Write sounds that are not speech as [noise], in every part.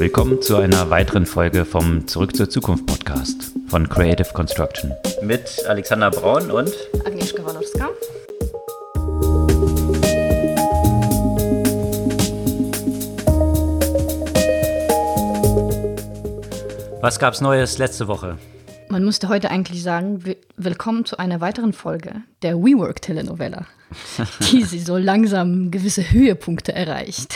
Willkommen zu einer weiteren Folge vom Zurück zur Zukunft Podcast von Creative Construction. Mit Alexander Braun und Agnieszka Walorska. Was gab's Neues letzte Woche? Man müsste heute eigentlich sagen, willkommen zu einer weiteren Folge der WeWork-Telenovela, [laughs] die sie so langsam gewisse Höhepunkte erreicht.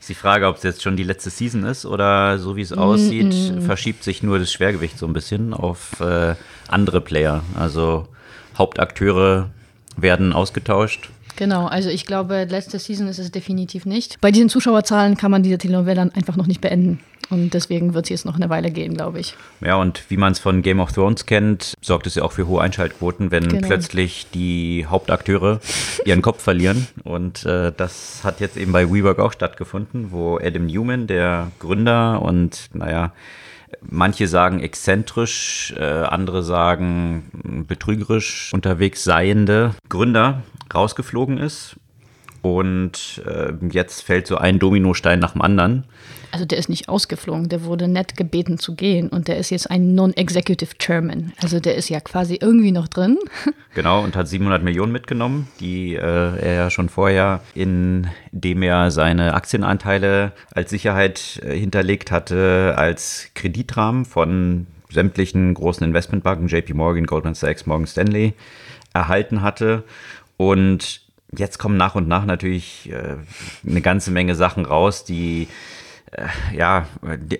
Ist die Frage, ob es jetzt schon die letzte Season ist oder so wie es aussieht, mm -mm. verschiebt sich nur das Schwergewicht so ein bisschen auf äh, andere Player. Also Hauptakteure werden ausgetauscht. Genau, also ich glaube, letzte Season ist es definitiv nicht. Bei diesen Zuschauerzahlen kann man diese Telenovela einfach noch nicht beenden. Und deswegen wird es jetzt noch eine Weile gehen, glaube ich. Ja, und wie man es von Game of Thrones kennt, sorgt es ja auch für hohe Einschaltquoten, wenn genau. plötzlich die Hauptakteure ihren Kopf verlieren. Und äh, das hat jetzt eben bei WeWork auch stattgefunden, wo Adam Newman, der Gründer und naja, Manche sagen exzentrisch, äh, andere sagen betrügerisch unterwegs seiende Gründer rausgeflogen ist. Und äh, jetzt fällt so ein Dominostein nach dem anderen. Also der ist nicht ausgeflogen, der wurde nett gebeten zu gehen und der ist jetzt ein Non-Executive Chairman. Also der ist ja quasi irgendwie noch drin. [laughs] Genau, und hat 700 Millionen mitgenommen, die äh, er ja schon vorher, indem er seine Aktienanteile als Sicherheit äh, hinterlegt hatte, als Kreditrahmen von sämtlichen großen Investmentbanken, JP Morgan, Goldman Sachs, Morgan Stanley, erhalten hatte. Und jetzt kommen nach und nach natürlich äh, eine ganze Menge Sachen raus, die ja,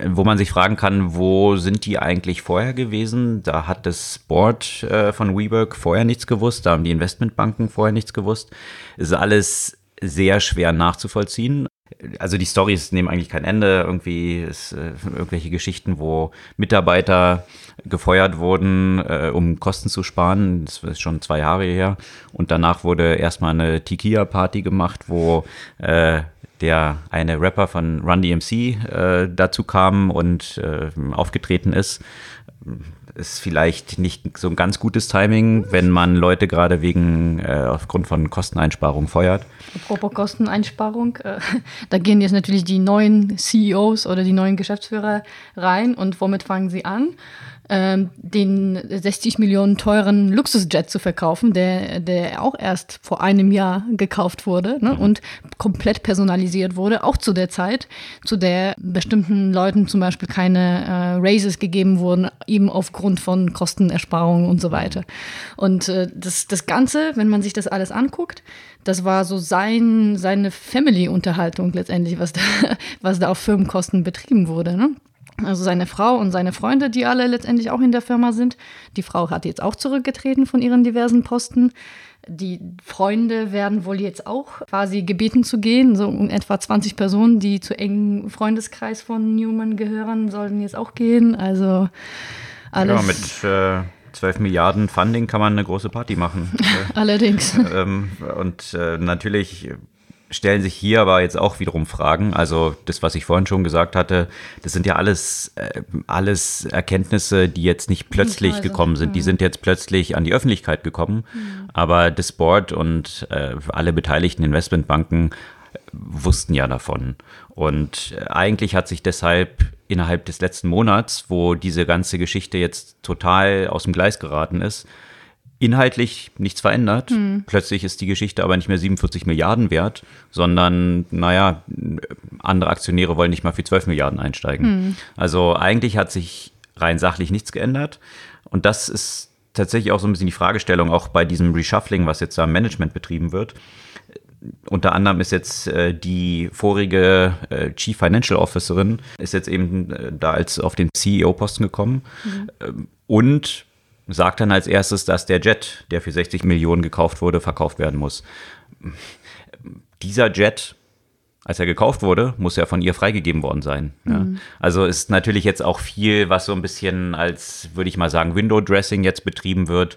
wo man sich fragen kann, wo sind die eigentlich vorher gewesen? Da hat das Board äh, von WeWork vorher nichts gewusst, da haben die Investmentbanken vorher nichts gewusst. Es ist alles sehr schwer nachzuvollziehen. Also die Stories nehmen eigentlich kein Ende. Irgendwie ist äh, irgendwelche Geschichten, wo Mitarbeiter gefeuert wurden, äh, um Kosten zu sparen. Das ist schon zwei Jahre her. Und danach wurde erstmal eine Tikia-Party gemacht, wo äh, der eine Rapper von Run DMC äh, dazu kam und äh, aufgetreten ist. Ist vielleicht nicht so ein ganz gutes Timing, wenn man Leute gerade wegen äh, aufgrund von Kosteneinsparung feuert. Apropos Kosteneinsparung, äh, [laughs] da gehen jetzt natürlich die neuen CEOs oder die neuen Geschäftsführer rein und womit fangen sie an? Ähm, den 60 Millionen teuren Luxusjet zu verkaufen, der, der auch erst vor einem Jahr gekauft wurde ne, mhm. und komplett personalisiert wurde, auch zu der Zeit, zu der bestimmten Leuten zum Beispiel keine äh, Raises gegeben wurden, eben aufgrund von Kostenersparungen und so weiter. Und äh, das, das Ganze, wenn man sich das alles anguckt, das war so sein, seine Family-Unterhaltung letztendlich, was da, [laughs] was da auf Firmenkosten betrieben wurde. Ne? Also seine Frau und seine Freunde, die alle letztendlich auch in der Firma sind. Die Frau hat jetzt auch zurückgetreten von ihren diversen Posten. Die Freunde werden wohl jetzt auch quasi gebeten zu gehen. So um etwa 20 Personen, die zu engen Freundeskreis von Newman gehören, sollten jetzt auch gehen. Also alles. Ja, mit äh, 12 Milliarden Funding kann man eine große Party machen. [laughs] Allerdings. Ähm, und äh, natürlich stellen sich hier aber jetzt auch wiederum Fragen. Also das, was ich vorhin schon gesagt hatte, das sind ja alles, äh, alles Erkenntnisse, die jetzt nicht plötzlich also, gekommen sind. Die sind jetzt plötzlich an die Öffentlichkeit gekommen. Mhm. Aber das Board und äh, alle beteiligten Investmentbanken äh, wussten ja davon. Und äh, eigentlich hat sich deshalb innerhalb des letzten Monats, wo diese ganze Geschichte jetzt total aus dem Gleis geraten ist, inhaltlich nichts verändert. Hm. Plötzlich ist die Geschichte aber nicht mehr 47 Milliarden wert, sondern, naja, andere Aktionäre wollen nicht mal für 12 Milliarden einsteigen. Hm. Also eigentlich hat sich rein sachlich nichts geändert. Und das ist tatsächlich auch so ein bisschen die Fragestellung, auch bei diesem Reshuffling, was jetzt am Management betrieben wird. Unter anderem ist jetzt äh, die vorige äh, Chief Financial Officerin, ist jetzt eben äh, da als auf den CEO-Posten gekommen. Mhm. und sagt dann als erstes, dass der Jet, der für 60 Millionen gekauft wurde, verkauft werden muss. Dieser Jet, als er gekauft wurde, muss ja von ihr freigegeben worden sein. Ja. Mhm. Also ist natürlich jetzt auch viel, was so ein bisschen als, würde ich mal sagen, Window-Dressing jetzt betrieben wird,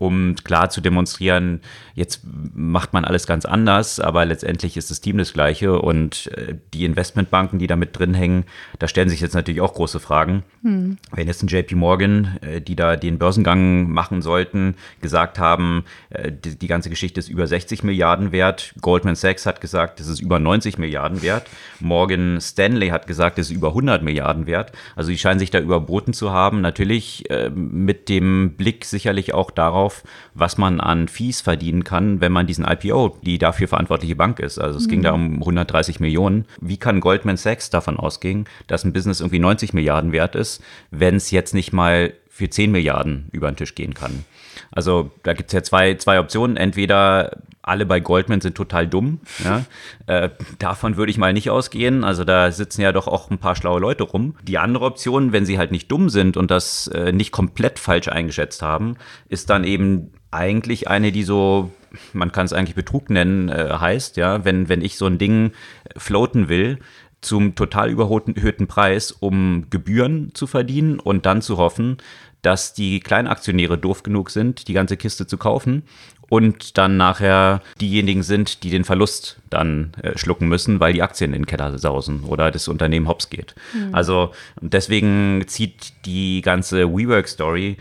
um klar zu demonstrieren, jetzt macht man alles ganz anders, aber letztendlich ist das Team das gleiche und äh, die Investmentbanken, die da mit drin hängen, da stellen sich jetzt natürlich auch große Fragen. Hm. Wenn jetzt ein JP Morgan, äh, die da den Börsengang machen sollten, gesagt haben, äh, die, die ganze Geschichte ist über 60 Milliarden wert, Goldman Sachs hat gesagt, es ist über 90 Milliarden wert, Morgan Stanley hat gesagt, es ist über 100 Milliarden wert. Also die scheinen sich da überboten zu haben. Natürlich mit dem Blick sicherlich auch darauf, was man an Fees verdienen kann, wenn man diesen IPO, die dafür verantwortliche Bank ist. Also es mhm. ging da um 130 Millionen. Wie kann Goldman Sachs davon ausgehen, dass ein Business irgendwie 90 Milliarden wert ist, wenn es jetzt nicht mal für 10 Milliarden über den Tisch gehen kann? Also da gibt es ja zwei, zwei Optionen. Entweder alle bei Goldman sind total dumm. Ja? Äh, davon würde ich mal nicht ausgehen. Also da sitzen ja doch auch ein paar schlaue Leute rum. Die andere Option, wenn sie halt nicht dumm sind und das äh, nicht komplett falsch eingeschätzt haben, ist dann eben eigentlich eine, die so, man kann es eigentlich Betrug nennen, äh, heißt, ja, wenn, wenn ich so ein Ding floaten will, zum total überhöhten Preis, um Gebühren zu verdienen und dann zu hoffen, dass die Kleinaktionäre doof genug sind, die ganze Kiste zu kaufen und dann nachher diejenigen sind, die den Verlust dann äh, schlucken müssen, weil die Aktien in den Keller sausen oder das Unternehmen hops geht. Mhm. Also deswegen zieht die ganze WeWork-Story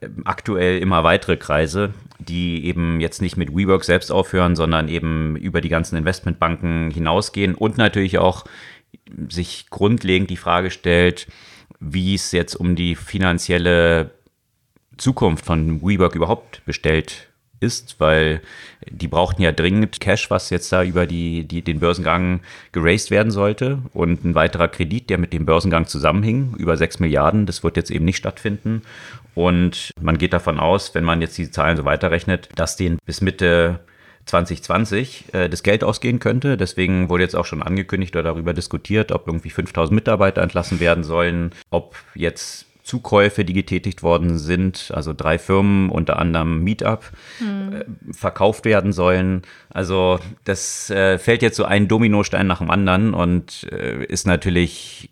äh, aktuell immer weitere Kreise, die eben jetzt nicht mit WeWork selbst aufhören, sondern eben über die ganzen Investmentbanken hinausgehen und natürlich auch sich grundlegend die Frage stellt, wie es jetzt um die finanzielle Zukunft von WeWork überhaupt bestellt ist, weil die brauchten ja dringend Cash, was jetzt da über die, die, den Börsengang geraced werden sollte. Und ein weiterer Kredit, der mit dem Börsengang zusammenhing, über 6 Milliarden, das wird jetzt eben nicht stattfinden. Und man geht davon aus, wenn man jetzt die Zahlen so weiterrechnet, dass den bis Mitte 2020 äh, das Geld ausgehen könnte. Deswegen wurde jetzt auch schon angekündigt oder darüber diskutiert, ob irgendwie 5000 Mitarbeiter entlassen werden sollen, ob jetzt Zukäufe, die getätigt worden sind, also drei Firmen, unter anderem Meetup, hm. äh, verkauft werden sollen. Also das äh, fällt jetzt so ein Dominostein nach dem anderen und äh, ist natürlich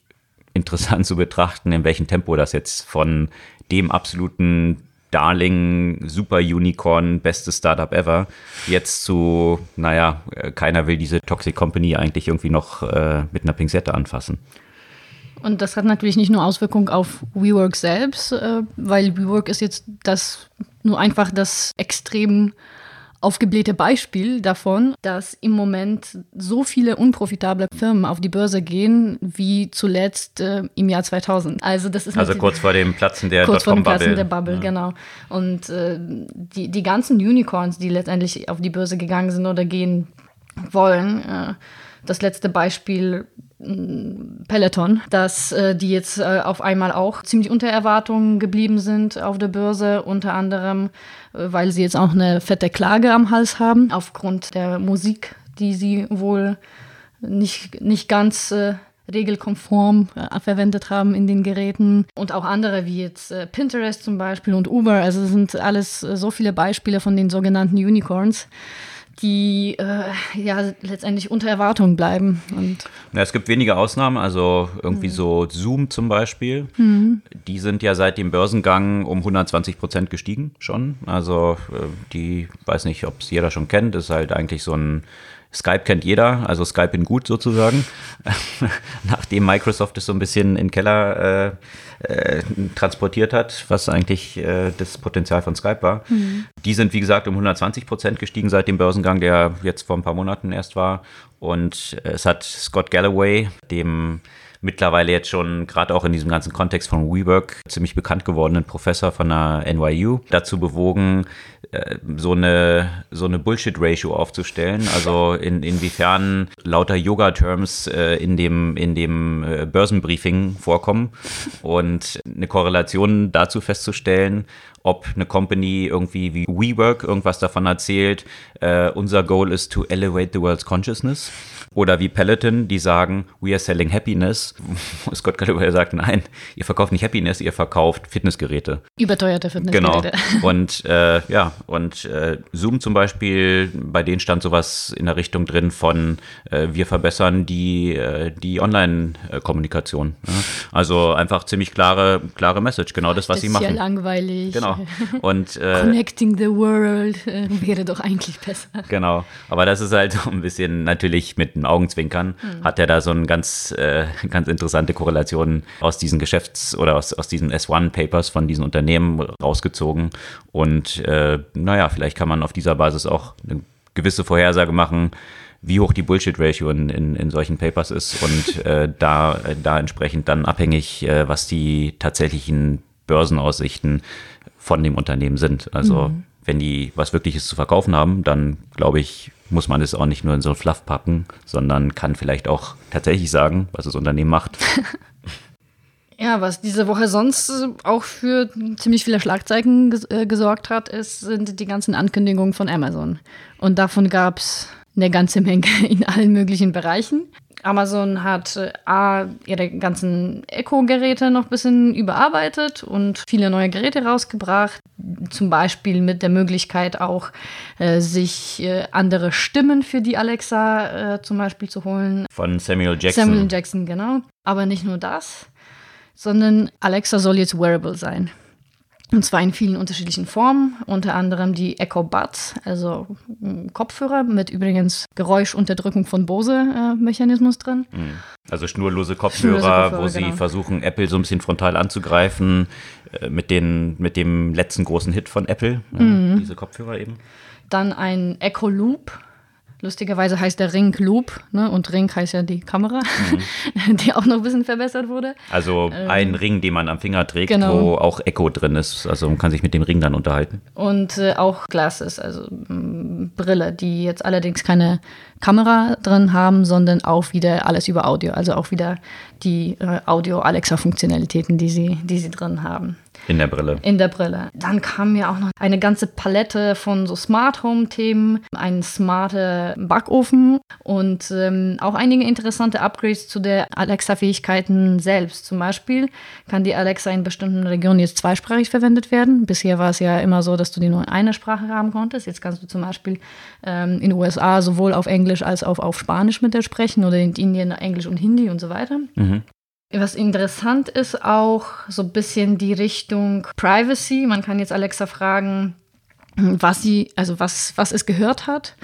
interessant zu betrachten, in welchem Tempo das jetzt von dem absoluten Darling, Super Unicorn, bestes Startup ever, jetzt zu, naja, äh, keiner will diese Toxic Company eigentlich irgendwie noch äh, mit einer Pinzette anfassen. Und das hat natürlich nicht nur Auswirkungen auf WeWork selbst, äh, weil WeWork ist jetzt das nur einfach das extrem aufgeblähte Beispiel davon, dass im Moment so viele unprofitable Firmen auf die Börse gehen, wie zuletzt äh, im Jahr 2000. Also das ist also kurz vor dem Platzen der kurz vor dem Platzen der Bubble, ja. genau. Und äh, die, die ganzen Unicorns, die letztendlich auf die Börse gegangen sind oder gehen wollen, äh, das letzte Beispiel Peloton, dass äh, die jetzt äh, auf einmal auch ziemlich unter Erwartungen geblieben sind auf der Börse, unter anderem, äh, weil sie jetzt auch eine fette Klage am Hals haben, aufgrund der Musik, die sie wohl nicht, nicht ganz äh, regelkonform äh, verwendet haben in den Geräten und auch andere wie jetzt äh, Pinterest zum Beispiel und Uber. Also sind alles so viele Beispiele von den sogenannten Unicorns die äh, ja letztendlich unter Erwartungen bleiben. Und ja, es gibt wenige Ausnahmen, also irgendwie mhm. so Zoom zum Beispiel. Mhm. Die sind ja seit dem Börsengang um 120 Prozent gestiegen schon. Also äh, die, weiß nicht, ob es jeder schon kennt, ist halt eigentlich so ein Skype kennt jeder, also Skype in gut sozusagen. [laughs] Nachdem Microsoft es so ein bisschen in den Keller äh, äh, transportiert hat, was eigentlich äh, das Potenzial von Skype war. Mhm. Die sind, wie gesagt, um 120 Prozent gestiegen seit dem Börsengang, der jetzt vor ein paar Monaten erst war. Und es hat Scott Galloway, dem mittlerweile jetzt schon gerade auch in diesem ganzen Kontext von WeWork ziemlich bekannt gewordenen Professor von der NYU dazu bewogen, äh, so eine, so eine Bullshit-Ratio aufzustellen. Also in, inwiefern lauter Yoga-Terms äh, in dem, in dem äh, Börsenbriefing vorkommen und eine Korrelation dazu festzustellen, ob eine Company irgendwie wie WeWork irgendwas davon erzählt, äh, unser Goal ist to elevate the world's consciousness Oder wie Peloton, die sagen, we are selling happiness. [laughs] Scott Galloway sagt, nein, ihr verkauft nicht Happiness, ihr verkauft Fitnessgeräte. Überteuerte Fitnessgeräte. Genau. [laughs] Und äh, ja, und äh, Zoom zum Beispiel, bei denen stand sowas in der Richtung drin von, äh, wir verbessern die, äh, die Online-Kommunikation. Ja? Also einfach ziemlich klare, klare Message, genau das, was das sie machen. ist ja langweilig. Genau. Und, äh, Connecting the world äh, wäre doch eigentlich besser. Genau. Aber das ist halt so [laughs] ein bisschen natürlich mit einem Augenzwinkern, mhm. hat er da so eine ganz, äh, ganz interessante Korrelation aus diesen Geschäfts- oder aus, aus diesen S1-Papers von diesen Unternehmen rausgezogen. Und äh, naja, vielleicht kann man auf dieser Basis auch eine gewisse Vorhersage machen, wie hoch die Bullshit-Ratio in, in, in, solchen Papers ist und [laughs] äh, da, da entsprechend dann abhängig, äh, was die tatsächlichen Börsenaussichten von dem Unternehmen sind. Also mhm. wenn die was Wirkliches zu verkaufen haben, dann glaube ich, muss man es auch nicht nur in so ein Fluff packen, sondern kann vielleicht auch tatsächlich sagen, was das Unternehmen macht. [laughs] [laughs] Ja, was diese Woche sonst auch für ziemlich viele Schlagzeilen ges äh, gesorgt hat, ist, sind die ganzen Ankündigungen von Amazon. Und davon gab es eine ganze Menge [laughs] in allen möglichen Bereichen. Amazon hat äh, A, ihre ganzen Echo-Geräte noch ein bisschen überarbeitet und viele neue Geräte rausgebracht. Zum Beispiel mit der Möglichkeit auch, äh, sich äh, andere Stimmen für die Alexa äh, zum Beispiel zu holen. Von Samuel Jackson. Samuel Jackson, genau. Aber nicht nur das, sondern Alexa soll jetzt wearable sein. Und zwar in vielen unterschiedlichen Formen, unter anderem die Echo Buds, also Kopfhörer mit übrigens Geräuschunterdrückung von Bose-Mechanismus drin. Mhm. Also schnurlose Kopfhörer, schnurlose Kopfhörer wo sie genau. versuchen, Apple so ein bisschen frontal anzugreifen, äh, mit, den, mit dem letzten großen Hit von Apple, mhm. diese Kopfhörer eben. Dann ein Echo Loop, Lustigerweise heißt der Ring Loop ne? und Ring heißt ja die Kamera, mhm. [laughs] die auch noch ein bisschen verbessert wurde. Also ähm, ein Ring, den man am Finger trägt, genau. wo auch Echo drin ist. Also man kann sich mit dem Ring dann unterhalten. Und äh, auch Glasses, also ähm, Brille, die jetzt allerdings keine Kamera drin haben, sondern auch wieder alles über Audio. Also auch wieder die äh, Audio-Alexa-Funktionalitäten, die sie, die sie drin haben. In der Brille. In der Brille. Dann kam ja auch noch eine ganze Palette von so Smart Home-Themen, ein smarter Backofen und ähm, auch einige interessante Upgrades zu der Alexa-Fähigkeiten selbst. Zum Beispiel kann die Alexa in bestimmten Regionen jetzt zweisprachig verwendet werden. Bisher war es ja immer so, dass du die nur in einer Sprache haben konntest. Jetzt kannst du zum Beispiel ähm, in den USA sowohl auf Englisch als auch auf Spanisch mit der sprechen oder in Indien Englisch und Hindi und so weiter. Mhm. Was interessant ist auch so ein bisschen die Richtung Privacy. Man kann jetzt Alexa fragen, was sie, also was, was es gehört hat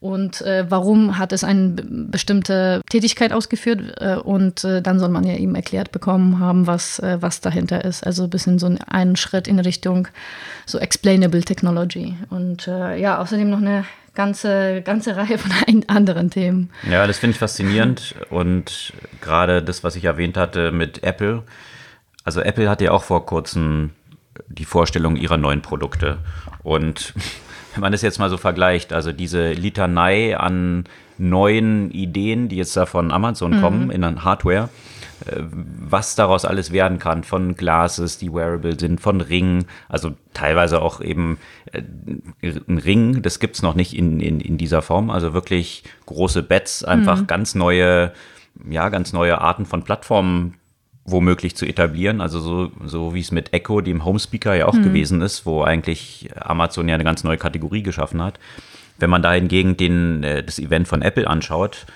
und äh, warum hat es eine bestimmte Tätigkeit ausgeführt äh, und äh, dann soll man ja eben erklärt bekommen haben, was, äh, was dahinter ist. Also ein bisschen so einen Schritt in Richtung so explainable Technology. Und äh, ja, außerdem noch eine ganze, ganze [laughs] Reihe von anderen Themen. Ja, das finde ich faszinierend. Und gerade das, was ich erwähnt hatte mit Apple. Also Apple hatte ja auch vor kurzem die Vorstellung ihrer neuen Produkte. Und [laughs] wenn man das jetzt mal so vergleicht, also diese Litanei an neuen Ideen, die jetzt da von Amazon mhm. kommen in Hardware, was daraus alles werden kann, von Glasses, die wearable sind, von Ringen, also teilweise auch eben äh, ein Ring, das gibt es noch nicht in, in, in dieser Form, also wirklich große Bets, einfach mhm. ganz neue, ja, ganz neue Arten von Plattformen womöglich zu etablieren, also so, so wie es mit Echo, dem Homespeaker ja auch mhm. gewesen ist, wo eigentlich Amazon ja eine ganz neue Kategorie geschaffen hat. Wenn man da hingegen den, äh, das Event von Apple anschaut,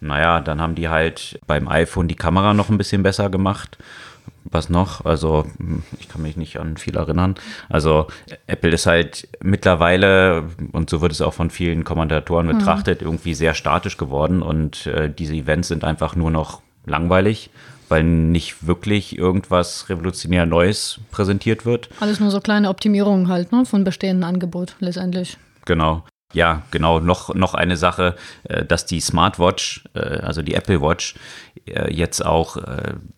naja, dann haben die halt beim iPhone die Kamera noch ein bisschen besser gemacht. Was noch? Also, ich kann mich nicht an viel erinnern. Also, Apple ist halt mittlerweile, und so wird es auch von vielen Kommentatoren mhm. betrachtet, irgendwie sehr statisch geworden und äh, diese Events sind einfach nur noch langweilig weil nicht wirklich irgendwas revolutionär Neues präsentiert wird. Alles nur so kleine Optimierungen halt, ne, von bestehenden Angebot letztendlich. Genau. Ja, genau. Noch, noch eine Sache, äh, dass die Smartwatch, äh, also die Apple Watch, äh, jetzt auch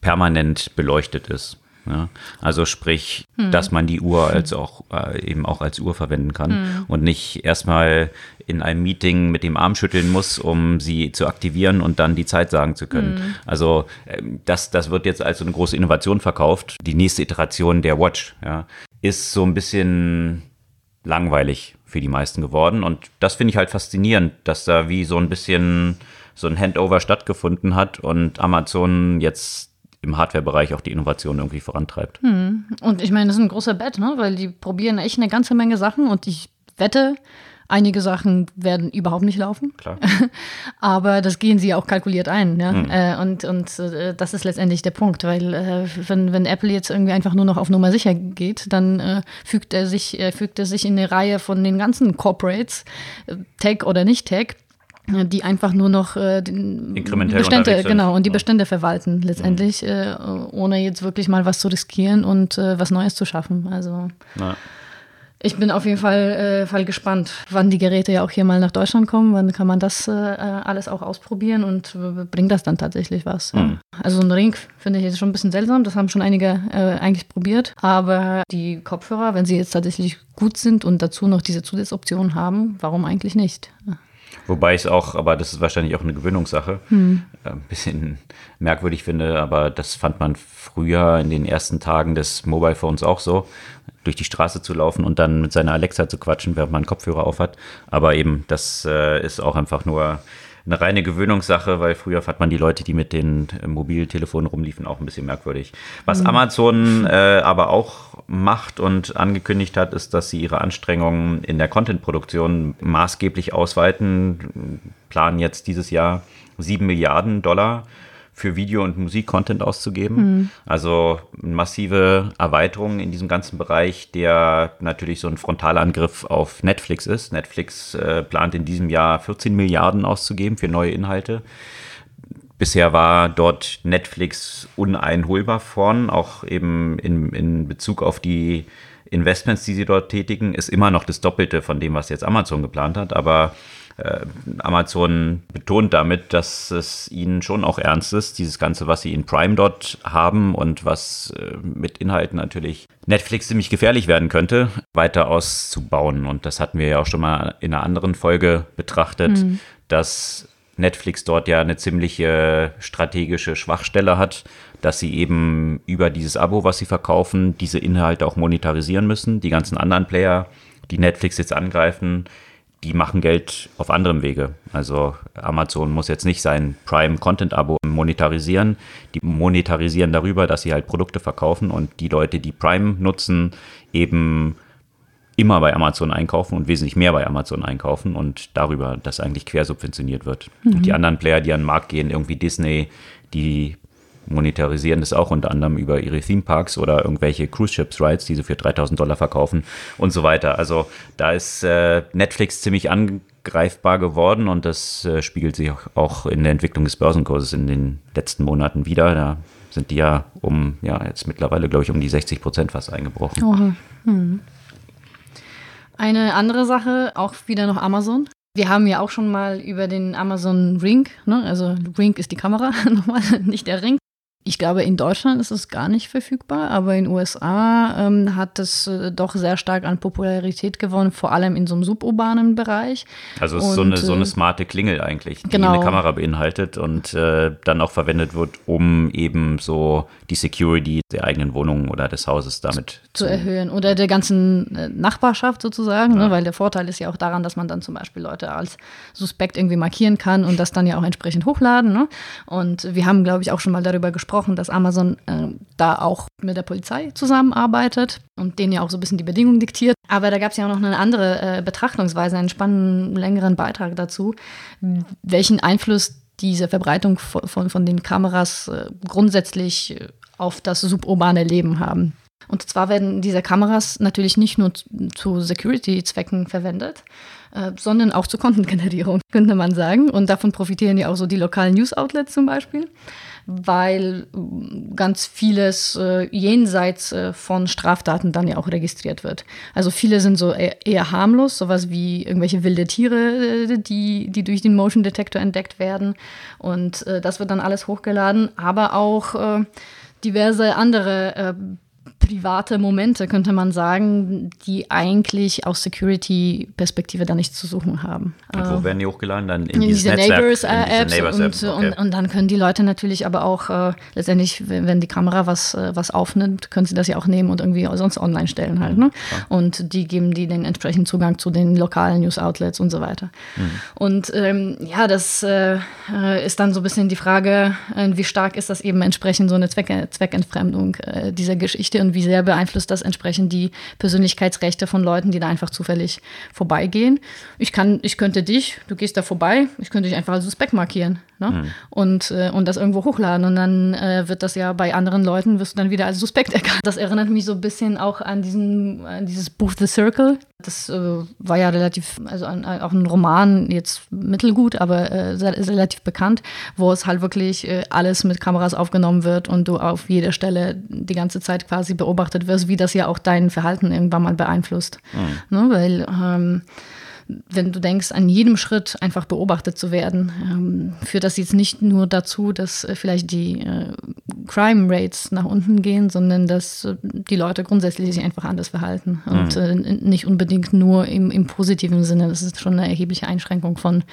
permanent beleuchtet ist. Ja, also sprich, hm. dass man die Uhr als auch äh, eben auch als Uhr verwenden kann hm. und nicht erstmal in einem Meeting mit dem Arm schütteln muss, um sie zu aktivieren und dann die Zeit sagen zu können. Hm. Also äh, das, das wird jetzt als so eine große Innovation verkauft. Die nächste Iteration der Watch ja, ist so ein bisschen langweilig für die meisten geworden. Und das finde ich halt faszinierend, dass da wie so ein bisschen so ein Handover stattgefunden hat und Amazon jetzt im Hardware-Bereich auch die Innovation irgendwie vorantreibt. Hm. Und ich meine, das ist ein großer Bett, ne? weil die probieren echt eine ganze Menge Sachen und ich wette, einige Sachen werden überhaupt nicht laufen. Klar. [laughs] Aber das gehen sie auch kalkuliert ein. Ja? Mhm. Äh, und und äh, das ist letztendlich der Punkt, weil äh, wenn, wenn Apple jetzt irgendwie einfach nur noch auf Nummer sicher geht, dann fügt, er sich, fügt er sich in eine Reihe von den ganzen Corporates, Tech oder nicht Tech, die einfach nur noch äh, Bestände, genau, und die Ja. Bestände verwalten letztendlich, äh, ohne jetzt wirklich mal was zu riskieren und äh, was Neues zu schaffen. Also Ja. Ich bin auf jeden Fall, äh, Fall gespannt, wann die Geräte ja auch hier mal nach Deutschland kommen, wann kann man das äh, alles auch ausprobieren und äh, bringt das dann tatsächlich was. ja. Mhm. Also so ein Ring finde ich jetzt schon ein bisschen seltsam, das haben schon einige äh, eigentlich probiert, aber die Kopfhörer, wenn sie jetzt tatsächlich gut sind und dazu noch diese Zusatzoptionen haben, warum eigentlich nicht? Wobei ich es auch, aber das ist wahrscheinlich auch eine Gewöhnungssache, Hm. äh, ein bisschen merkwürdig finde, aber das fand man früher in den ersten Tagen des Mobile Phones auch so, durch die Straße zu laufen und dann mit seiner Alexa zu quatschen, während man einen Kopfhörer aufhat. Aber eben, das äh, ist auch einfach nur eine reine Gewöhnungssache, weil früher fand man die Leute, die mit den äh, Mobiltelefonen rumliefen, auch ein bisschen merkwürdig. Was Amazon äh, aber auch macht und angekündigt hat, ist, dass sie ihre Anstrengungen in der Content-Produktion maßgeblich ausweiten, planen jetzt dieses Jahr 7 Milliarden Dollar für Video- und Musik-Content auszugeben. Also massive Erweiterungen in diesem ganzen Bereich, der natürlich so ein Frontalangriff auf Netflix ist. Netflix äh, plant in diesem Jahr 14 Milliarden auszugeben für neue Inhalte. Bisher war dort Netflix uneinholbar vorn, auch eben in, in Bezug auf die Investments, die sie dort tätigen, ist immer noch das Doppelte von dem, was jetzt Amazon geplant hat. Aber Amazon betont damit, dass es ihnen schon auch ernst ist, dieses Ganze, was sie in Prime dort haben und was äh, mit Inhalten natürlich Netflix ziemlich gefährlich werden könnte, weiter auszubauen. Und das hatten wir ja auch schon mal in einer anderen Folge betrachtet, dass Netflix dort ja eine ziemliche strategische Schwachstelle hat, dass sie eben über dieses Abo, was sie verkaufen, diese Inhalte auch monetarisieren müssen. Die ganzen anderen Player, die Netflix jetzt angreifen, die machen Geld auf anderem Wege. Also Amazon muss jetzt nicht sein Prime-Content-Abo monetarisieren. Die monetarisieren darüber, dass sie halt Produkte verkaufen und die Leute, die Prime nutzen, eben immer bei Amazon einkaufen und wesentlich mehr bei Amazon einkaufen und darüber, dass eigentlich quersubventioniert wird. Und die anderen Player, die an den Markt gehen, irgendwie Disney, die monetarisieren das auch unter anderem über ihre Theme Parks oder irgendwelche Cruise Ships Rides, die sie für 3000 Dollar verkaufen und so weiter. Also da ist äh, Netflix ziemlich angreifbar geworden und das äh, spiegelt sich auch, in der Entwicklung des Börsenkurses in den letzten Monaten wieder. Da sind die ja um, ja, jetzt mittlerweile, glaube ich, um die 60 Prozent fast eingebrochen. Oha. Hm. Eine andere Sache, auch wieder noch Amazon. Wir haben ja auch schon mal über den Amazon Ring, ne? also Ring ist die Kamera, [laughs] nochmal, nicht der Ring. Ich glaube, in Deutschland ist es gar nicht verfügbar, aber in den USA ähm, hat es äh, doch sehr stark an Popularität gewonnen, vor allem in so einem suburbanen Bereich. Also es ist so Und, eine, so eine äh, smarte Klingel eigentlich, die genau. eine Kamera beinhaltet und äh, dann auch verwendet wird, um eben so die Security der eigenen Wohnung oder des Hauses damit zu erhöhen oder der ganzen äh, Nachbarschaft sozusagen, Ja. ne? weil der Vorteil ist ja auch daran, dass man dann zum Beispiel Leute als suspekt irgendwie markieren kann und das dann ja auch entsprechend hochladen. Ne? Und wir haben, glaube ich, auch schon mal darüber gesprochen, dass Amazon äh, da auch mit der Polizei zusammenarbeitet und denen ja auch so ein bisschen die Bedingungen diktiert. Aber da gab es ja auch noch eine andere äh, Betrachtungsweise, einen spannenden, längeren Beitrag dazu, welchen Einfluss diese Verbreitung von, von, von den Kameras äh, grundsätzlich äh, auf das suburbane Leben haben. Und zwar werden diese Kameras natürlich nicht nur zu Security-Zwecken verwendet, äh, sondern auch zur Content-Generierung, [laughs] könnte man sagen. Und davon profitieren ja auch so die lokalen News-Outlets zum Beispiel, weil äh, ganz vieles äh, jenseits äh, von Straftaten dann ja auch registriert wird. Also viele sind so eher, eher harmlos, sowas wie irgendwelche wilde Tiere, äh, die, die durch den Motion Detector entdeckt werden. Und das wird dann alles hochgeladen, aber auch diverse andere private Momente, könnte man sagen, die eigentlich aus Security-Perspektive da nichts zu suchen haben. Und wo Äh, werden die hochgeladen? Dann in, in diese Neighbors, äh, diese Apps Neighbors und, okay. und, und dann können die Leute natürlich aber auch äh, letztendlich, wenn die Kamera was, äh, was aufnimmt, können sie das ja auch nehmen und irgendwie sonst online stellen halt. Mhm, Ne? Und die geben die den entsprechenden Zugang zu den lokalen News-Outlets und so weiter. Mhm. Und ähm, ja, das äh, ist dann so ein bisschen die Frage, wie stark ist das eben entsprechend so eine Zweck Zweckentfremdung äh, dieser Geschichte und wie sehr beeinflusst das entsprechend die Persönlichkeitsrechte von Leuten, die da einfach zufällig vorbeigehen. Ich kann, ich könnte dich, du gehst da vorbei, ich könnte dich einfach als suspekt markieren ne? und, äh, und das irgendwo hochladen und dann äh, wird das ja bei anderen Leuten, wirst du dann wieder als suspekt [laughs] erkannt. Das erinnert mich so ein bisschen auch an diesen, an dieses Buch The Circle. Das äh, war ja relativ, also ein, auch ein Roman, jetzt mittelgut, aber äh, relativ bekannt, wo es halt wirklich äh, alles mit Kameras aufgenommen wird und du auf jeder Stelle die ganze Zeit quasi beobachtet wirst, wie das ja auch dein Verhalten irgendwann mal beeinflusst. Ne? Weil ähm, wenn du denkst, an jedem Schritt einfach beobachtet zu werden, ähm, führt das jetzt nicht nur dazu, dass äh, vielleicht die äh, Crime Rates nach unten gehen, sondern dass äh, die Leute grundsätzlich sich einfach anders verhalten und äh, n- nicht unbedingt nur im, im positiven Sinne. Das ist schon eine erhebliche Einschränkung von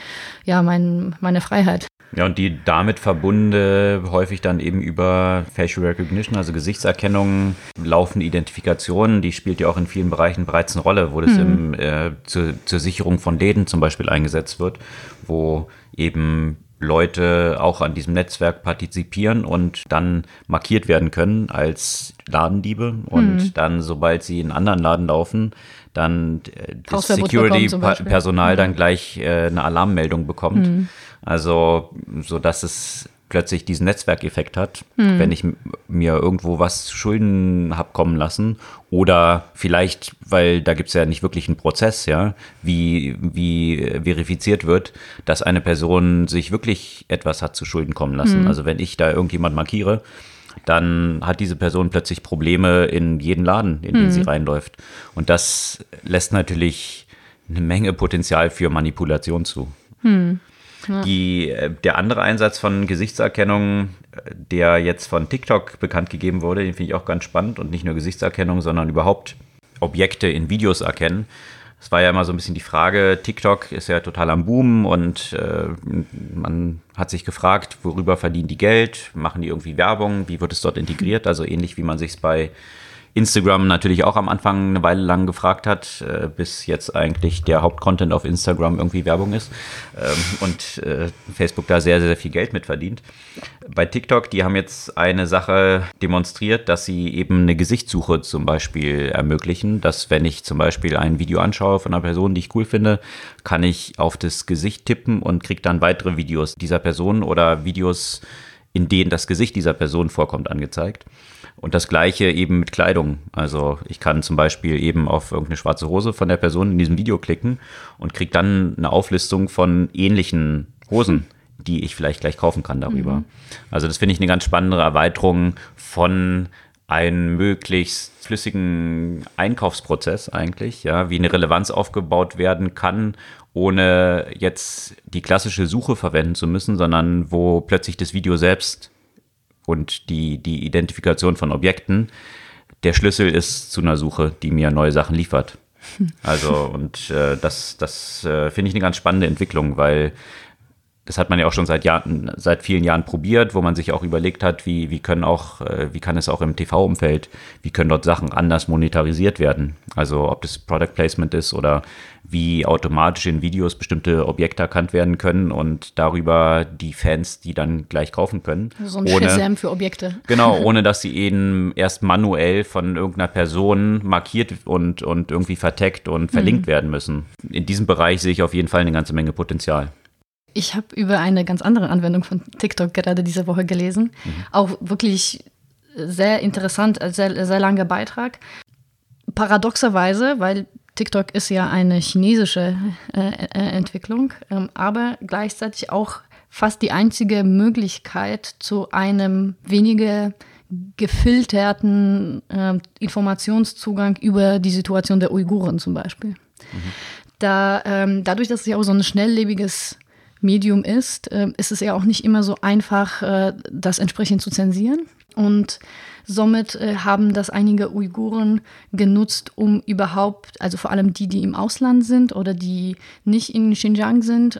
ja, mein, meine Freiheit. Ja, und die damit verbundene häufig dann eben über Facial Recognition, also Gesichtserkennung, laufende Identifikation, die spielt ja auch in vielen Bereichen bereits eine Rolle, wo das im, äh, zur, zur Sicherung von Läden zum Beispiel eingesetzt wird, wo eben Leute auch an diesem Netzwerk partizipieren und dann markiert werden können als Ladendiebe. Und dann, sobald sie in einen anderen Laden laufen, dann äh, das. Security-Personal dann gleich äh, eine Alarmmeldung bekommt. Also, so dass es plötzlich diesen Netzwerkeffekt hat, wenn ich mir irgendwo was zu Schulden hab kommen lassen oder vielleicht, weil da gibt's ja nicht wirklich einen Prozess, ja, wie, wie verifiziert wird, dass eine Person sich wirklich etwas hat zu Schulden kommen lassen. Also wenn ich da irgendjemand markiere, dann hat diese Person plötzlich Probleme in jeden Laden, in den sie reinläuft. Und das lässt natürlich eine Menge Potenzial für Manipulation zu. Die, äh, der andere Einsatz von Gesichtserkennung, äh, der jetzt von TikTok bekannt gegeben wurde, den finde ich auch ganz spannend und nicht nur Gesichtserkennung, sondern überhaupt Objekte in Videos erkennen. Es war ja immer so ein bisschen die Frage, TikTok ist ja total am Boom und äh, man hat sich gefragt, worüber verdienen die Geld? Machen die irgendwie Werbung? Wie wird es dort integriert? Also ähnlich wie man sich es bei Instagram natürlich auch am Anfang eine Weile lang gefragt hat, äh, bis jetzt eigentlich der Hauptcontent auf Instagram irgendwie Werbung ist ähm, und äh, Facebook da sehr, sehr viel Geld mit verdient. Bei TikTok, die haben jetzt eine Sache demonstriert, dass sie eben eine Gesichtssuche zum Beispiel ermöglichen, dass wenn ich zum Beispiel ein Video anschaue von einer Person, die ich cool finde, kann ich auf das Gesicht tippen und kriege dann weitere Videos dieser Person oder Videos, in denen das Gesicht dieser Person vorkommt, angezeigt. Und das gleiche eben mit Kleidung. Also ich kann zum Beispiel eben auf irgendeine schwarze Hose von der Person in diesem Video klicken und kriege dann eine Auflistung von ähnlichen Hosen, die ich vielleicht gleich kaufen kann darüber. Also das finde ich eine ganz spannende Erweiterung von einem möglichst flüssigen Einkaufsprozess eigentlich, ja, wie eine Relevanz aufgebaut werden kann, ohne jetzt die klassische Suche verwenden zu müssen, sondern wo plötzlich das Video selbst und die, die Identifikation von Objekten der Schlüssel ist zu einer Suche, die mir neue Sachen liefert. [laughs] Also, und äh, das, das äh, finde ich eine ganz spannende Entwicklung, weil das hat man ja auch schon seit Jahren, seit vielen Jahren probiert, wo man sich auch überlegt hat, wie, wie können auch, äh, wie kann es auch im TV-Umfeld, wie können dort Sachen anders monetarisiert werden? Also ob das Product Placement ist oder wie automatisch in Videos bestimmte Objekte erkannt werden können und darüber die Fans die dann gleich kaufen können. So ein Shazam für Objekte. Genau, [laughs] ohne dass sie eben erst manuell von irgendeiner Person markiert und, und irgendwie verteckt und verlinkt werden müssen. In diesem Bereich sehe ich auf jeden Fall eine ganze Menge Potenzial. Ich habe über eine ganz andere Anwendung von TikTok gerade diese Woche gelesen. Auch wirklich sehr interessant, ein sehr, sehr langer Beitrag. Paradoxerweise, weil TikTok ist ja eine chinesische äh, äh, Entwicklung, ähm, aber gleichzeitig auch fast die einzige Möglichkeit zu einem weniger gefilterten äh, Informationszugang über die Situation der Uiguren zum Beispiel. Da, ähm, dadurch, dass es ja auch so ein schnelllebiges Medium ist, äh, ist es ja auch nicht immer so einfach, äh, das entsprechend zu zensieren. Und somit äh, haben das einige Uiguren genutzt, um überhaupt, also vor allem die, die im Ausland sind oder die nicht in Xinjiang sind,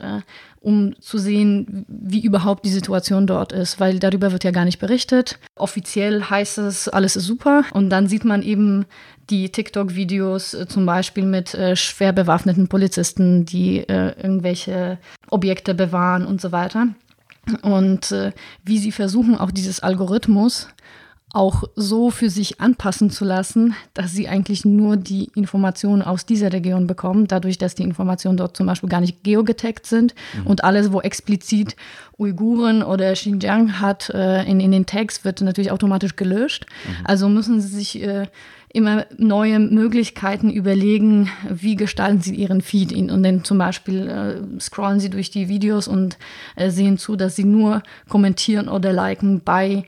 um zu sehen, wie überhaupt die Situation dort ist, weil darüber wird ja gar nicht berichtet. Offiziell heißt es, alles ist super und dann sieht man eben die TikTok-Videos äh, zum Beispiel mit äh, schwer bewaffneten Polizisten, die äh, irgendwelche Objekte bewahren und so weiter. Und äh, wie sie versuchen, auch dieses Algorithmus auch so für sich anpassen zu lassen, dass sie eigentlich nur die Informationen aus dieser Region bekommen, dadurch, dass die Informationen dort zum Beispiel gar nicht geogetaggt sind mhm. und alles, wo explizit Uiguren oder Xinjiang hat äh, in, in den Tags, wird natürlich automatisch gelöscht. Mhm. Also müssen sie sich äh, immer neue Möglichkeiten überlegen, wie gestalten sie ihren Feed. Und dann zum Beispiel äh, scrollen sie durch die Videos und äh, sehen zu, dass sie nur kommentieren oder liken bei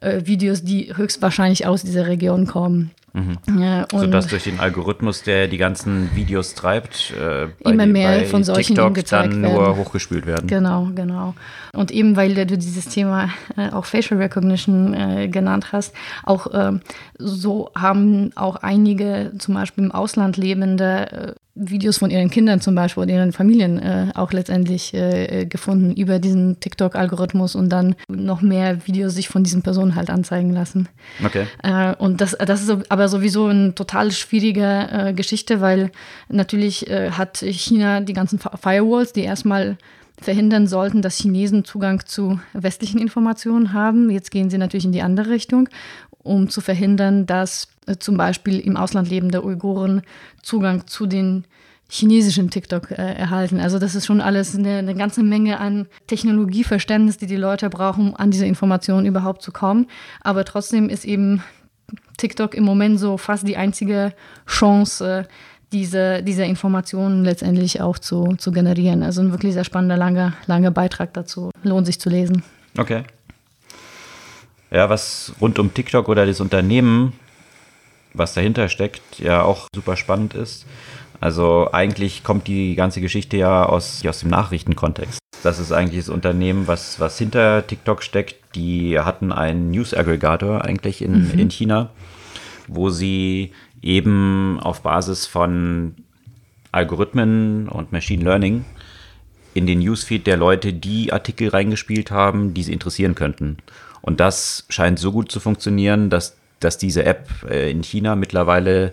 äh, Videos, die höchstwahrscheinlich aus dieser Region kommen. Mhm. Ja, Sodass durch den Algorithmus, der die ganzen Videos treibt, äh, immer mehr von solchen TikTok dann nur hochgespült werden. Genau, genau. Und eben weil du dieses Thema äh, auch Facial Recognition äh, genannt hast, auch ähm, so haben auch einige zum Beispiel im Ausland lebende äh, Videos von ihren Kindern zum Beispiel oder ihren Familien äh, auch letztendlich äh, gefunden über diesen TikTok-Algorithmus und dann noch mehr Videos sich von diesen Personen halt anzeigen lassen. Okay. Äh, und das, das ist aber sowieso eine total schwierige äh, Geschichte, weil natürlich äh, hat China die ganzen Firewalls, die erstmal verhindern sollten, dass Chinesen Zugang zu westlichen Informationen haben. Jetzt gehen sie natürlich in die andere Richtung, um zu verhindern, dass äh, zum Beispiel im Ausland lebende Uiguren Zugang zu den chinesischen TikTok äh, erhalten. Also das ist schon alles eine, eine, ganze Menge an Technologieverständnis, die die Leute brauchen, um an diese Informationen überhaupt zu kommen. Aber trotzdem ist eben TikTok im Moment so fast die einzige Chance, diese, diese Informationen letztendlich auch zu, zu generieren. Also ein wirklich sehr spannender, langer, langer Beitrag dazu. Lohnt sich zu lesen. Okay. Ja, was rund um TikTok oder das Unternehmen, was dahinter steckt, ja auch super spannend ist. Also eigentlich kommt die ganze Geschichte ja aus, aus dem Nachrichtenkontext. Das ist eigentlich das Unternehmen, was, was hinter TikTok steckt. Die hatten einen News-Aggregator eigentlich in, mhm. in China, wo sie eben auf Basis von Algorithmen und Machine Learning in den Newsfeed der Leute die Artikel reingespielt haben, die sie interessieren könnten. Und das scheint so gut zu funktionieren, dass, dass diese App äh, in China mittlerweile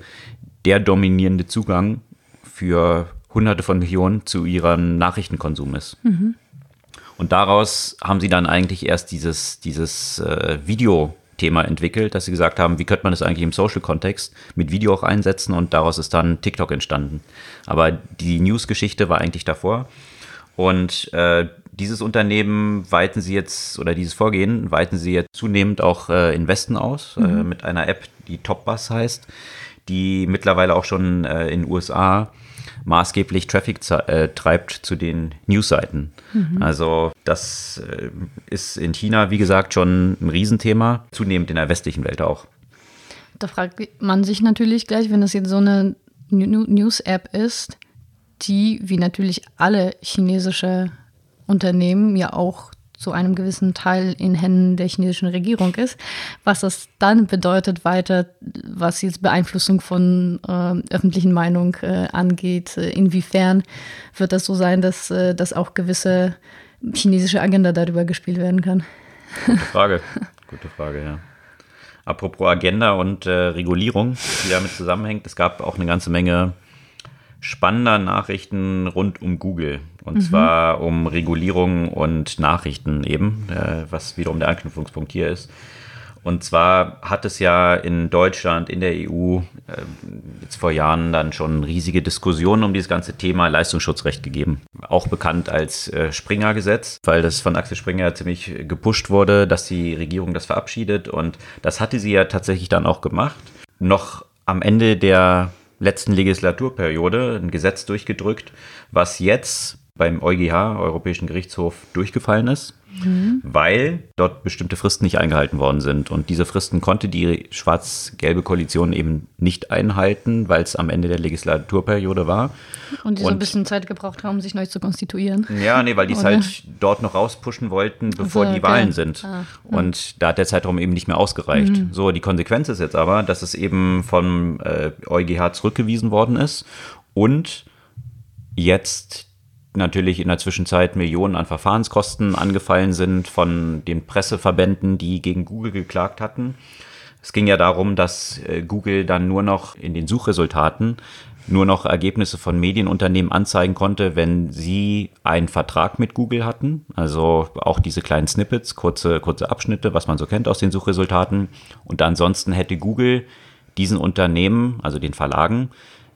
der dominierende Zugang für Hunderte von Millionen zu ihrem Nachrichtenkonsum ist. Mhm. Und daraus haben sie dann eigentlich erst dieses, dieses äh, Video Thema entwickelt, dass sie gesagt haben, wie könnte man das eigentlich im Social-Kontext mit Video auch einsetzen und daraus ist dann TikTok entstanden. Aber die News-Geschichte war eigentlich davor. Und äh, dieses Unternehmen weiten sie jetzt, oder dieses Vorgehen weiten sie jetzt zunehmend auch äh, in Westen aus, äh, mhm. äh, mit einer App, die Topbus heißt, die mittlerweile auch schon äh, in USA maßgeblich Traffic äh, treibt zu den Newsseiten. Mhm. Also das äh, ist in China, wie gesagt, schon ein Riesenthema, zunehmend in der westlichen Welt auch. Da fragt man sich natürlich gleich, wenn das jetzt so eine News-App ist, die, wie natürlich alle chinesische Unternehmen, ja auch zu einem gewissen Teil in Händen der chinesischen Regierung ist. Was das dann bedeutet weiter, was jetzt Beeinflussung von äh, öffentlichen Meinung äh, angeht, äh, inwiefern wird das so sein, dass, äh, dass auch gewisse chinesische Agenda darüber gespielt werden kann? Gute Frage. Gute Frage, ja. Apropos Agenda und äh, Regulierung, die damit zusammenhängt, es gab auch eine ganze Menge spannender Nachrichten rund um Google. Und mhm. zwar um Regulierung und Nachrichten eben, äh, was wiederum der Anknüpfungspunkt hier ist. Und zwar hat es ja in Deutschland, in der EU, äh, jetzt vor Jahren dann schon riesige Diskussionen um dieses ganze Thema Leistungsschutzrecht gegeben. Auch bekannt als äh, Springer-Gesetz, weil das von Axel Springer ziemlich gepusht wurde, dass die Regierung das verabschiedet. Und das hatte sie ja tatsächlich dann auch gemacht. Noch am Ende der letzten Legislaturperiode ein Gesetz durchgedrückt, was jetzt beim EuGH, Europäischen Gerichtshof, durchgefallen ist, mhm. weil dort bestimmte Fristen nicht eingehalten worden sind. Und diese Fristen konnte die schwarz-gelbe Koalition eben nicht einhalten, weil es am Ende der Legislaturperiode war. Und die so ein bisschen Zeit gebraucht haben, sich neu zu konstituieren. Ja, nee, weil die es halt dort noch rauspushen wollten, bevor also, die okay. Wahlen sind. Ah, und da hat der Zeitraum eben nicht mehr ausgereicht. Mhm. So, die Konsequenz ist jetzt aber, dass es eben vom äh, EuGH zurückgewiesen worden ist und jetzt natürlich in der Zwischenzeit Millionen an Verfahrenskosten angefallen sind von den Presseverbänden, die gegen Google geklagt hatten. Es ging ja darum, dass äh, Google dann nur noch in den Suchresultaten nur noch Ergebnisse von Medienunternehmen anzeigen konnte, wenn sie einen Vertrag mit Google hatten. Also auch diese kleinen Snippets, kurze, kurze Abschnitte, was man so kennt aus den Suchresultaten. Und ansonsten hätte Google diesen Unternehmen, also den Verlagen,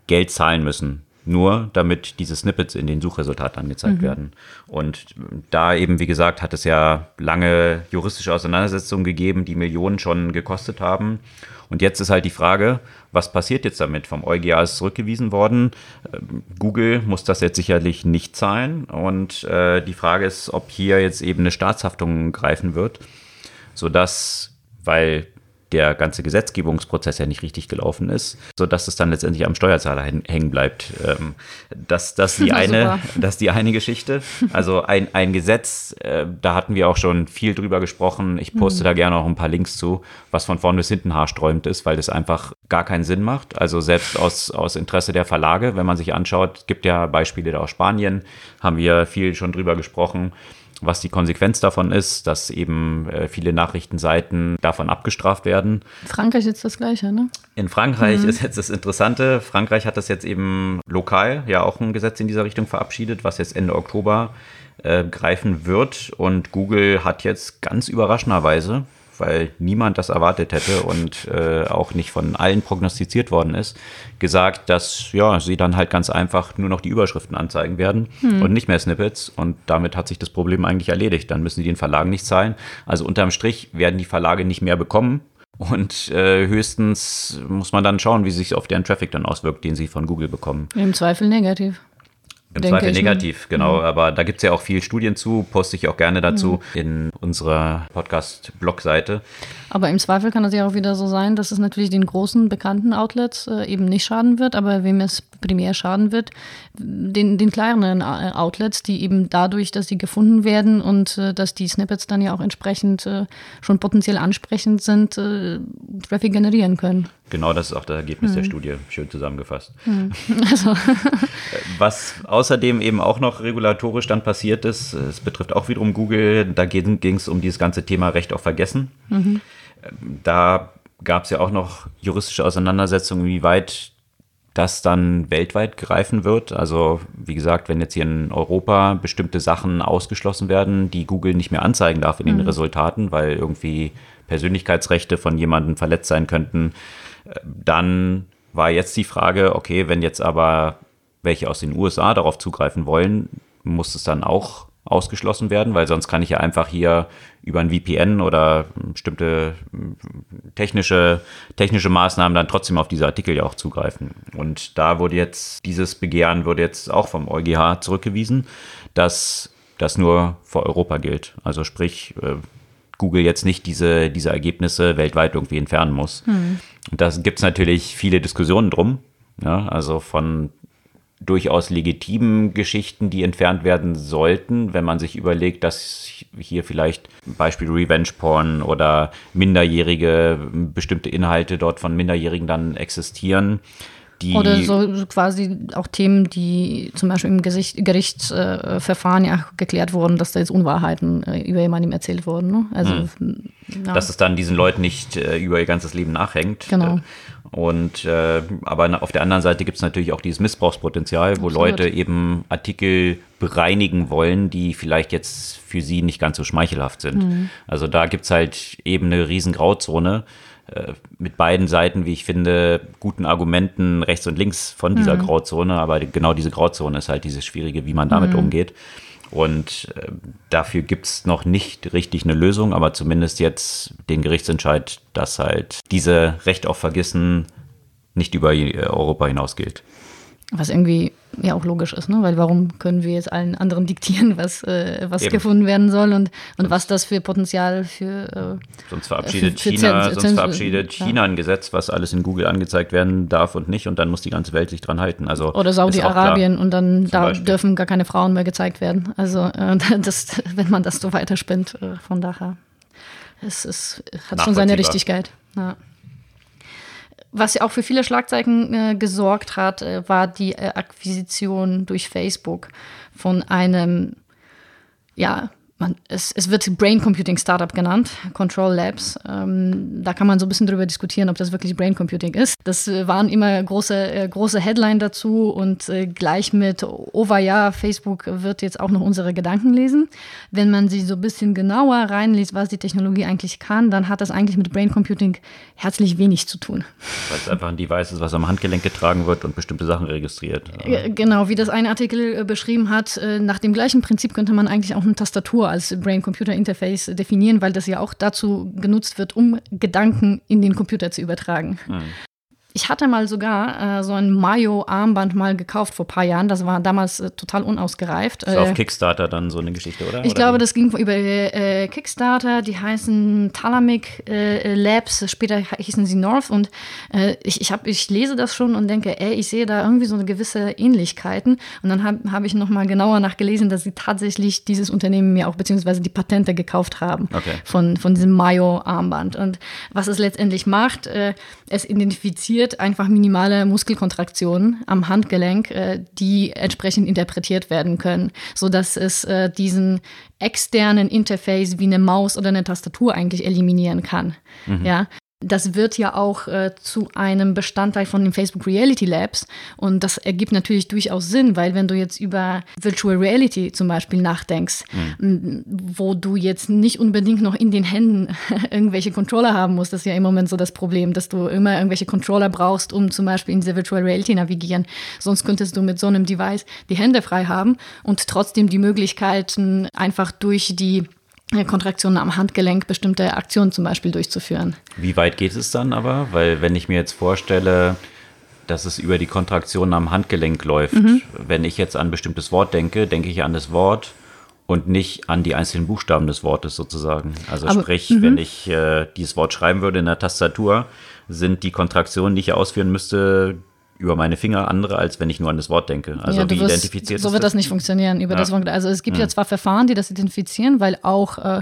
Geld zahlen müssen nur damit diese Snippets in den Suchresultaten angezeigt mhm. werden. Und da eben, wie gesagt, hat es ja lange juristische Auseinandersetzungen gegeben, die Millionen schon gekostet haben. Und jetzt ist halt die Frage, was passiert jetzt damit? Vom EuGH ist zurückgewiesen worden. Ähm, Google muss das jetzt sicherlich nicht zahlen. Und äh, die Frage ist, ob hier jetzt eben eine Staatshaftung greifen wird, sodass, weil der ganze Gesetzgebungsprozess ja nicht richtig gelaufen ist, sodass es dann letztendlich am Steuerzahler hängen bleibt. Ähm, das, das, die [laughs] eine, das ist die eine Geschichte. Also ein, ein Gesetz, äh, da hatten wir auch schon viel drüber gesprochen. Ich poste mhm. da gerne auch ein paar Links zu, was von vorn bis hinten haarsträubend ist, weil das einfach gar keinen Sinn macht. Also selbst aus, aus Interesse der Verlage, wenn man sich anschaut, gibt ja Beispiele da aus Spanien, haben wir viel schon drüber gesprochen was die Konsequenz davon ist, dass eben äh, viele Nachrichtenseiten davon abgestraft werden. Frankreich ist das Gleiche, ne? In Frankreich mhm. ist jetzt das Interessante. Frankreich hat das jetzt eben lokal ja auch ein Gesetz in dieser Richtung verabschiedet, was jetzt Ende Oktober äh, greifen wird. Und Google hat jetzt ganz überraschenderweise weil niemand das erwartet hätte und äh, auch nicht von allen prognostiziert worden ist, gesagt, dass ja, sie dann halt ganz einfach nur noch die Überschriften anzeigen werden hm. und nicht mehr Snippets. Und damit hat sich das Problem eigentlich erledigt. Dann müssen sie den Verlagen nicht zahlen. Also unterm Strich werden die Verlage nicht mehr bekommen. Und äh, höchstens muss man dann schauen, wie sich auf deren Traffic dann auswirkt, den sie von Google bekommen. Im Zweifel negativ. Im Zweifel negativ, genau. Mhm. Aber da gibt es ja auch viel Studien zu, poste ich auch gerne dazu mhm. in unserer Podcast-Blog-Seite. Aber im Zweifel kann es ja auch wieder so sein, dass es natürlich den großen bekannten Outlets äh, eben nicht schaden wird, aber wem es primär schaden wird, den, den kleineren äh, Outlets, die eben dadurch, dass sie gefunden werden und äh, dass die Snippets dann ja auch entsprechend äh, schon potenziell ansprechend sind, äh, Traffic generieren können. Genau, das ist auch das Ergebnis mhm. der Studie, schön zusammengefasst. Mhm. [laughs] Also. Was außerdem eben auch noch regulatorisch dann passiert ist, es betrifft auch wiederum Google, da ging es um dieses ganze Thema Recht auf Vergessen. Mhm. Da gab es ja auch noch juristische Auseinandersetzungen, wie weit das dann weltweit greifen wird. Also wie gesagt, wenn jetzt hier in Europa bestimmte Sachen ausgeschlossen werden, die Google nicht mehr anzeigen darf in den mhm. Resultaten, weil irgendwie Persönlichkeitsrechte von jemandem verletzt sein könnten, äh, dann war jetzt die Frage, okay, wenn jetzt aber welche aus den USA darauf zugreifen wollen, muss es dann auch ausgeschlossen werden, weil sonst kann ich ja einfach hier über ein VPN oder bestimmte hm, technische, technische Maßnahmen dann trotzdem auf diese Artikel ja auch zugreifen. Und da wurde jetzt, dieses Begehren wurde jetzt auch vom EuGH zurückgewiesen, dass das nur für Europa gilt. Also sprich, äh, Google jetzt nicht diese, diese Ergebnisse weltweit irgendwie entfernen muss. Hm. Und da gibt es natürlich viele Diskussionen drum. Ja, also von durchaus legitimen Geschichten, die entfernt werden sollten, wenn man sich überlegt, dass hier vielleicht Beispiel Revenge Porn oder minderjährige bestimmte Inhalte dort von Minderjährigen dann existieren. Oder so, quasi auch Themen, die zum Beispiel im Gesicht, Gerichtsverfahren äh, ja geklärt wurden, dass da jetzt Unwahrheiten äh, über jemanden erzählt wurden. Ne? Also, hm. ja. Dass es dann diesen Leuten nicht äh, über ihr ganzes Leben nachhängt. Genau. Und äh, aber auf der anderen Seite gibt es natürlich auch dieses Missbrauchspotenzial, wo Absolut. Leute eben Artikel bereinigen wollen, die vielleicht jetzt für sie nicht ganz so schmeichelhaft sind. Mhm. Also da gibt es halt eben eine riesen Grauzone äh, mit beiden Seiten, wie ich finde, guten Argumenten rechts und links von dieser mhm. Grauzone. Aber genau diese Grauzone ist halt dieses Schwierige, wie man damit mhm. umgeht. Und äh, dafür gibt es noch nicht richtig eine Lösung, aber zumindest jetzt den Gerichtsentscheid, dass halt diese Recht auf Vergessen nicht über Europa hinaus gilt. Was irgendwie ja auch logisch ist, ne? weil warum können wir jetzt allen anderen diktieren, was, äh, was gefunden werden soll und, und was das für Potenzial für. Äh, sonst verabschiedet für, für China, Zen, sonst verabschiedet China ja. ein Gesetz, was alles in Google angezeigt werden darf und nicht und dann muss die ganze Welt sich dran halten. Also Oder Saudi-Arabien und dann da Beispiel. dürfen gar keine Frauen mehr gezeigt werden. Also äh, [laughs] das, wenn man das so weiterspinnt, äh, von daher. Es, es hat schon seine Richtigkeit. Ja. Was ja auch für viele Schlagzeilen äh, gesorgt hat, äh, war die äh, Akquisition durch Facebook von einem ja, man, es, es, wird Brain Computing Startup genannt, Control Labs. Ähm, da kann man so ein bisschen drüber diskutieren, ob das wirklich Brain Computing ist. Das äh, waren immer große, äh, große Headline dazu und äh, gleich mit, oh ja, Facebook wird jetzt auch noch unsere Gedanken lesen. Wenn man sich so ein bisschen genauer reinliest, was die Technologie eigentlich kann, dann hat das eigentlich mit Brain Computing herzlich wenig zu tun. Weil es einfach ein Device ist, was am Handgelenk getragen wird und bestimmte Sachen registriert. Genau, wie das ein Artikel äh, beschrieben hat, äh, nach dem gleichen Prinzip könnte man eigentlich auch eine Tastatur als Brain-Computer-Interface definieren, weil das ja auch dazu genutzt wird, um Gedanken in den Computer zu übertragen. Mhm. Ich hatte mal sogar äh, so ein Mayo-Armband mal gekauft vor ein paar Jahren. Das war damals äh, total unausgereift. Das war auf äh, Kickstarter dann so eine Geschichte, oder? Ich oder glaube, wie? das ging über äh, Kickstarter. Die heißen Thalamic äh, Labs. Später hießen sie North. Und äh, ich, ich, hab, ich lese das schon und denke, ey, ich sehe da irgendwie so eine gewisse Ähnlichkeiten. Und dann habe hab ich noch mal genauer nachgelesen, dass sie tatsächlich dieses Unternehmen mir auch, beziehungsweise die Patente gekauft haben okay. von, von diesem Mayo-Armband. Und was es letztendlich macht, es identifiziert induziert einfach minimale Muskelkontraktionen am Handgelenk, äh, die entsprechend interpretiert werden können, sodass es äh, diesen externen Interface wie eine Maus oder eine Tastatur eigentlich eliminieren kann. Mhm. Ja, das wird ja auch äh, zu einem Bestandteil von den Facebook Reality Labs. Und das ergibt natürlich durchaus Sinn, weil wenn du jetzt über Virtual Reality zum Beispiel nachdenkst, mhm. wo du jetzt nicht unbedingt noch in den Händen [laughs] irgendwelche Controller haben musst, das ist ja im Moment so das Problem, dass du immer irgendwelche Controller brauchst, um zum Beispiel in diese Virtual Reality navigieren. Sonst könntest du mit so einem Device die Hände frei haben und trotzdem die Möglichkeiten einfach durch die Kontraktionen am Handgelenk bestimmte Aktionen zum Beispiel durchzuführen. Wie weit geht es dann aber? Weil wenn ich mir jetzt vorstelle, dass es über die Kontraktionen am Handgelenk läuft, mhm. wenn ich jetzt an ein bestimmtes Wort denke, denke ich an das Wort und nicht an die einzelnen Buchstaben des Wortes sozusagen. Also aber, sprich, -hmm. wenn ich äh, dieses Wort schreiben würde in der Tastatur, sind die Kontraktionen, die ich ausführen müsste, über meine Finger andere, als wenn ich nur an das Wort denke. Also ja, wie wirst, identifiziert So wird das nicht funktionieren. Über ja. das, also es gibt ja. ja zwar Verfahren, die das identifizieren, weil auch, äh,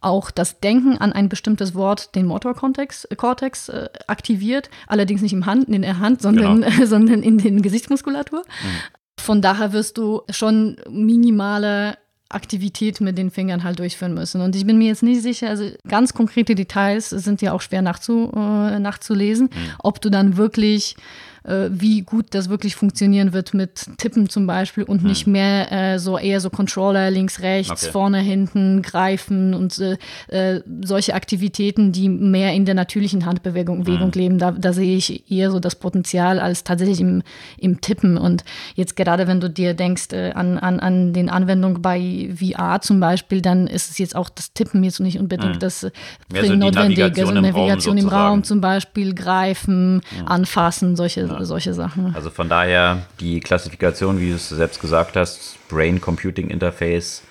auch das Denken an ein bestimmtes Wort den Motorkortex äh, aktiviert, allerdings nicht im Hand, in der Hand, sondern, genau. äh, [laughs] sondern in den Gesichtsmuskulatur. Mhm. Von daher wirst du schon minimale Aktivität mit den Fingern halt durchführen müssen. Und ich bin mir jetzt nicht sicher, also ganz konkrete Details sind ja auch schwer nachzu, äh, nachzulesen, mhm. ob du dann wirklich äh, wie gut das wirklich funktionieren wird mit Tippen zum Beispiel und hm. nicht mehr äh, so eher so Controller links, rechts, okay. vorne, hinten, greifen und äh, äh solche Aktivitäten, die mehr in der natürlichen Handbewegung hm. leben. Da, da sehe ich eher so das Potenzial als tatsächlich im, im Tippen. Und jetzt gerade wenn du dir denkst äh, an, an, an den Anwendungen bei VR zum Beispiel, dann ist es jetzt auch das Tippen jetzt nicht unbedingt hm. das so Notwendige. Also Navigation im Raum, zum Beispiel, greifen, hm. anfassen, solche ja. Solche Sachen. Also von daher die Klassifikation, wie du es selbst gesagt hast, Brain-Computing-Interface,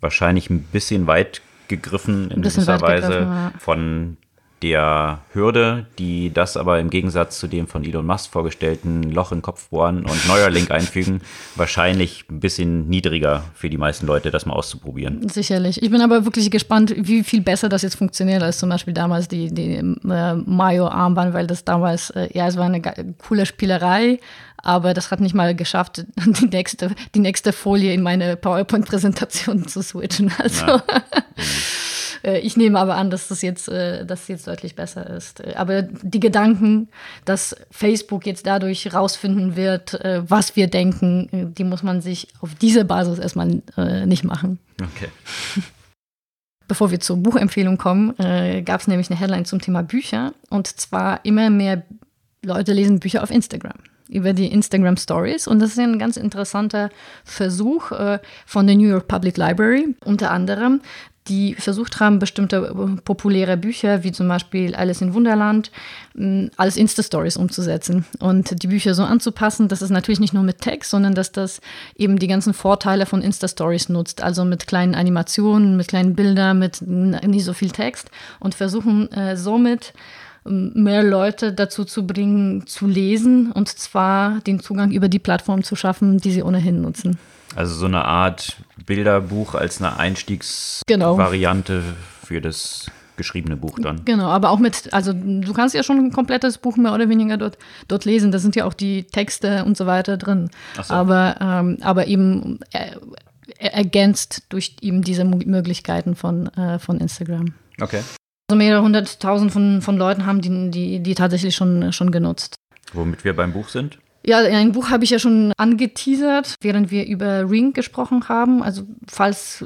wahrscheinlich ein bisschen weit gegriffen in gewisser Weise ja. von der Hürde, die das aber im Gegensatz zu dem von Elon Musk vorgestellten Loch in Kopf bohren und Neuralink einfügen, [laughs] wahrscheinlich ein bisschen niedriger für die meisten Leute, das mal auszuprobieren. Sicherlich. Ich bin aber wirklich gespannt, wie viel besser das jetzt funktioniert als zum Beispiel damals die, die äh, Mayo-Armband, weil das damals, äh, ja, es war eine coole Spielerei, aber das hat nicht mal geschafft, [laughs] die nächste, die nächste Folie in meine PowerPoint-Präsentation zu switchen. Also. Ja. [laughs] Äh, ich nehme aber an, dass das jetzt, äh, dass jetzt deutlich besser ist. Äh, aber die Gedanken, dass Facebook jetzt dadurch rausfinden wird, was wir denken, die muss man sich auf diese Basis erstmal nicht machen. Okay. [laughs] Bevor wir zur Buchempfehlung kommen, gab es nämlich eine Headline zum Thema Bücher. Und zwar immer mehr Leute lesen Bücher auf Instagram über die Instagram Stories. Und das ist ein ganz interessanter Versuch äh, von der New York Public Library, unter anderem, die versucht haben, bestimmte äh, populäre Bücher, wie zum Beispiel Alice in Wunderland, als Insta-Stories umzusetzen und die Bücher so anzupassen, dass es natürlich nicht nur mit Text, sondern dass das eben die ganzen Vorteile von Insta-Stories nutzt, also mit kleinen Animationen, mit kleinen Bildern, mit nicht so viel Text und versuchen äh, somit mehr Leute dazu zu bringen, zu lesen und zwar den Zugang über die Plattform zu schaffen, die sie ohnehin nutzen. Also so eine Art Bilderbuch als eine Einstiegsvariante genau. für das geschriebene Buch dann. Genau, aber auch mit, also du kannst ja schon ein komplettes Buch mehr oder weniger dort, dort lesen. Da sind ja auch die Texte und so weiter drin. So. Aber, ähm, aber eben äh, ergänzt durch eben diese Möglichkeiten von, äh, von Instagram. Okay. Also mehrere hunderttausend von, von Leuten haben die, die, die tatsächlich schon, schon genutzt. Womit wir beim Buch sind? Ja, ein Buch habe ich ja schon angeteasert, während wir über Ring gesprochen haben. Also falls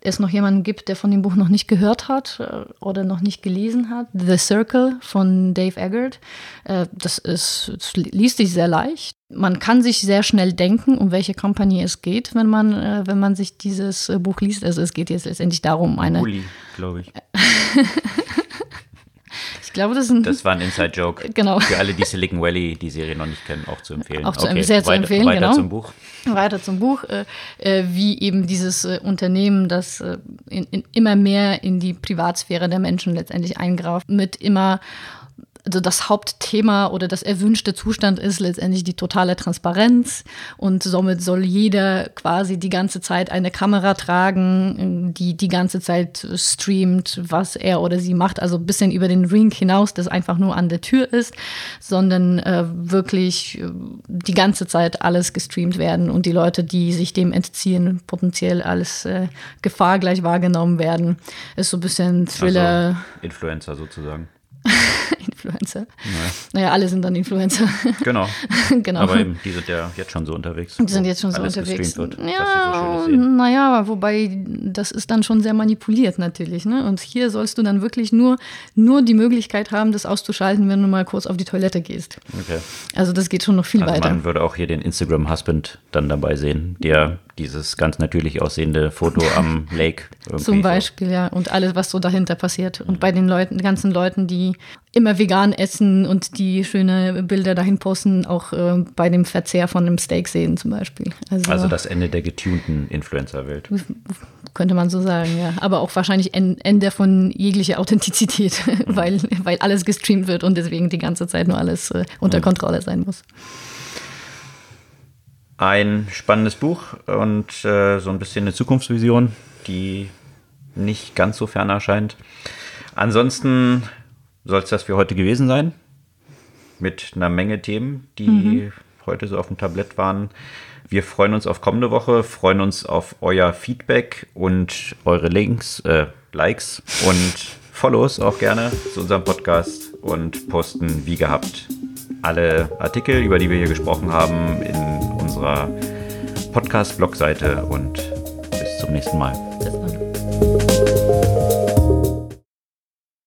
es noch jemanden gibt, der von dem Buch noch nicht gehört hat äh, oder noch nicht gelesen hat. The Circle von Dave Eggert. Äh, das, ist, das liest sich sehr leicht. Man kann sich sehr schnell denken, um welche Company es geht, wenn man, äh, wenn man sich dieses Buch liest. Also es geht jetzt letztendlich darum, eine. Uli, glaube ich. [laughs] glaube, das ist ein. Das war ein Inside-Joke. Genau. Für alle, die Silicon Valley die Serie noch nicht kennen, auch zu empfehlen. Auch zu, okay, sehr zu empfehlen, weiter genau. zum Buch. Weiter zum Buch, äh, äh, wie eben dieses äh, Unternehmen, das äh, in, in immer mehr in die Privatsphäre der Menschen letztendlich eingreift, mit immer also das Hauptthema oder das erwünschte Zustand ist letztendlich die totale Transparenz und somit soll jeder quasi die ganze Zeit eine Kamera tragen, die die ganze Zeit streamt, was er oder sie macht, also ein bisschen über den Ring hinaus, das einfach nur an der Tür ist, sondern äh, wirklich äh, die ganze Zeit alles gestreamt werden und die Leute, die sich dem entziehen, potenziell als äh, Gefahr gleich wahrgenommen werden, ist so ein bisschen Thriller. Also Influencer sozusagen. [laughs] Influencer. Naja. naja, alle sind dann Influencer. Genau. [laughs] genau. Aber eben, die sind ja jetzt schon so unterwegs. Die sind jetzt schon so unterwegs. Wird, ja, so naja, wobei das ist dann schon sehr manipuliert natürlich. Ne? Und hier sollst du dann wirklich nur, nur die Möglichkeit haben, das auszuschalten, wenn du mal kurz auf die Toilette gehst. Okay. Also das geht schon noch viel also weiter. Man würde auch hier den Instagram-Husband dann dabei sehen, der dieses ganz natürlich aussehende Foto am Lake. [laughs] Zum Beispiel, so. ja. Und alles, was so dahinter passiert. Und bei den Leuten, ganzen Leuten, die immer vegan essen und die schöne Bilder dahin posten, auch äh, bei dem Verzehr von einem Steak sehen zum Beispiel. Also, also das Ende der getunten Influencer-Welt. Könnte man so sagen, ja. Aber auch wahrscheinlich Ende von jeglicher Authentizität, [laughs] weil, weil alles gestreamt wird und deswegen die ganze Zeit nur alles äh, unter mhm. Kontrolle sein muss. Ein spannendes Buch und äh, so ein bisschen eine Zukunftsvision, die nicht ganz so fern erscheint. Ansonsten soll es das für heute gewesen sein. Mit einer Menge Themen, die mhm. heute so auf dem Tablett waren. Wir freuen uns auf kommende Woche, freuen uns auf euer Feedback und eure Links, äh, Likes und Follows auch gerne zu unserem Podcast und posten wie gehabt alle Artikel, über die wir hier gesprochen haben, in unserer Podcast-Blog-Seite und bis zum nächsten Mal. Bis dann.